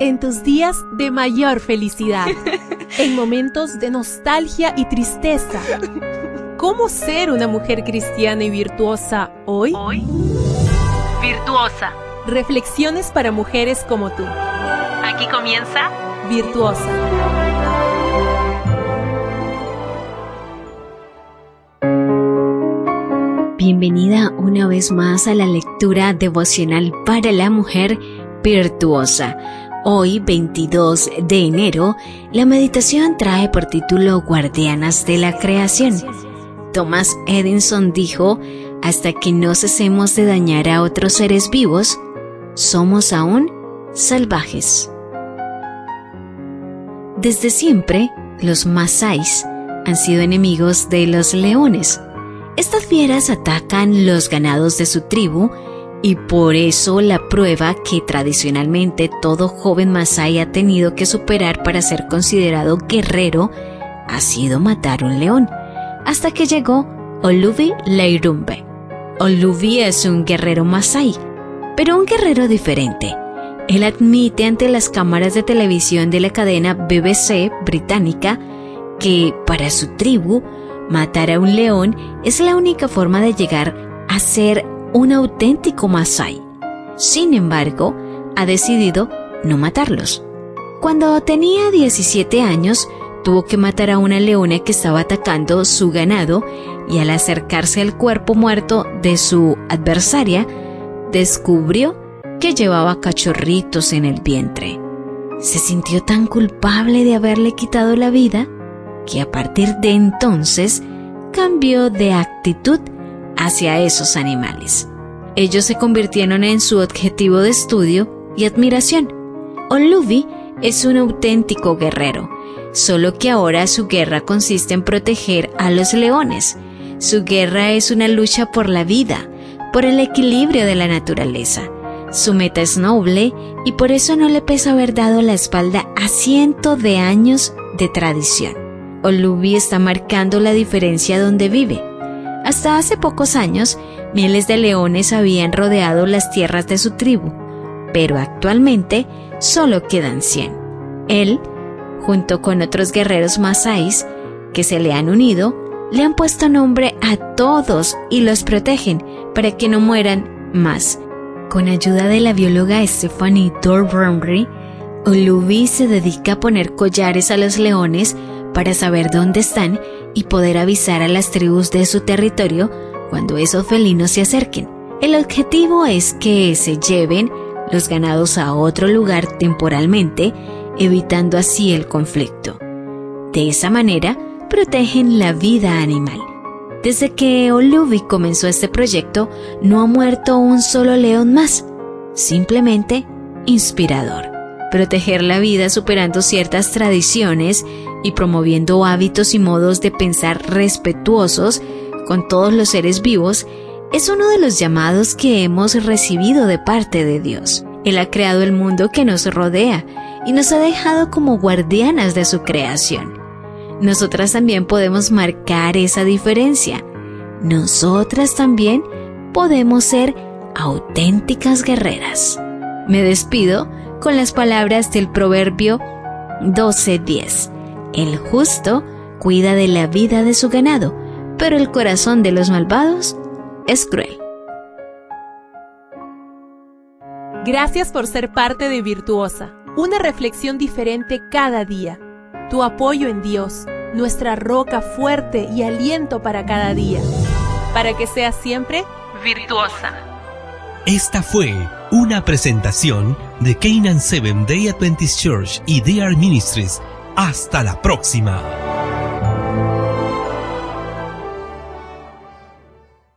en tus días de mayor felicidad, en momentos de nostalgia y tristeza. ¿Cómo ser una mujer cristiana y virtuosa hoy? Hoy, virtuosa. Reflexiones para mujeres como tú. Aquí comienza Virtuosa. Bienvenida una vez más a la lectura devocional para la mujer virtuosa. Hoy, 22 de enero, la meditación trae por título Guardianas de la Creación. Thomas Edison dijo, hasta que no cesemos de dañar a otros seres vivos, somos aún salvajes. Desde siempre, los Masáis han sido enemigos de los leones. Estas fieras atacan los ganados de su tribu y por eso la prueba que tradicionalmente todo joven Masai ha tenido que superar para ser considerado guerrero ha sido matar un león, hasta que llegó Oluvi Leirumbe. Oluvi es un guerrero Masai, pero un guerrero diferente. Él admite ante las cámaras de televisión de la cadena BBC británica que para su tribu matar a un león es la única forma de llegar a ser un auténtico Masai. Sin embargo, ha decidido no matarlos. Cuando tenía 17 años, tuvo que matar a una leona que estaba atacando su ganado y al acercarse al cuerpo muerto de su adversaria, descubrió que llevaba cachorritos en el vientre. Se sintió tan culpable de haberle quitado la vida que a partir de entonces cambió de actitud hacia esos animales. Ellos se convirtieron en su objetivo de estudio y admiración. Oluvi es un auténtico guerrero, solo que ahora su guerra consiste en proteger a los leones. Su guerra es una lucha por la vida, por el equilibrio de la naturaleza. Su meta es noble y por eso no le pesa haber dado la espalda a cientos de años de tradición. Oluvi está marcando la diferencia donde vive. Hasta hace pocos años, miles de leones habían rodeado las tierras de su tribu, pero actualmente solo quedan 100. Él, junto con otros guerreros masáis que se le han unido, le han puesto nombre a todos y los protegen para que no mueran más. Con ayuda de la bióloga Stephanie Dorbrumry, Olubi se dedica a poner collares a los leones para saber dónde están y poder avisar a las tribus de su territorio cuando esos felinos se acerquen. El objetivo es que se lleven los ganados a otro lugar temporalmente, evitando así el conflicto. De esa manera, protegen la vida animal. Desde que Olubi comenzó este proyecto, no ha muerto un solo león más. Simplemente inspirador. Proteger la vida superando ciertas tradiciones y promoviendo hábitos y modos de pensar respetuosos con todos los seres vivos es uno de los llamados que hemos recibido de parte de Dios. Él ha creado el mundo que nos rodea y nos ha dejado como guardianas de su creación. Nosotras también podemos marcar esa diferencia. Nosotras también podemos ser auténticas guerreras. Me despido con las palabras del proverbio 12:10. El justo cuida de la vida de su ganado, pero el corazón de los malvados es cruel. Gracias por ser parte de Virtuosa, una reflexión diferente cada día. Tu apoyo en Dios, nuestra roca fuerte y aliento para cada día. Para que seas siempre virtuosa. Esta fue una presentación de Canaan Seven Day Adventist Church y DR Ministries hasta la próxima.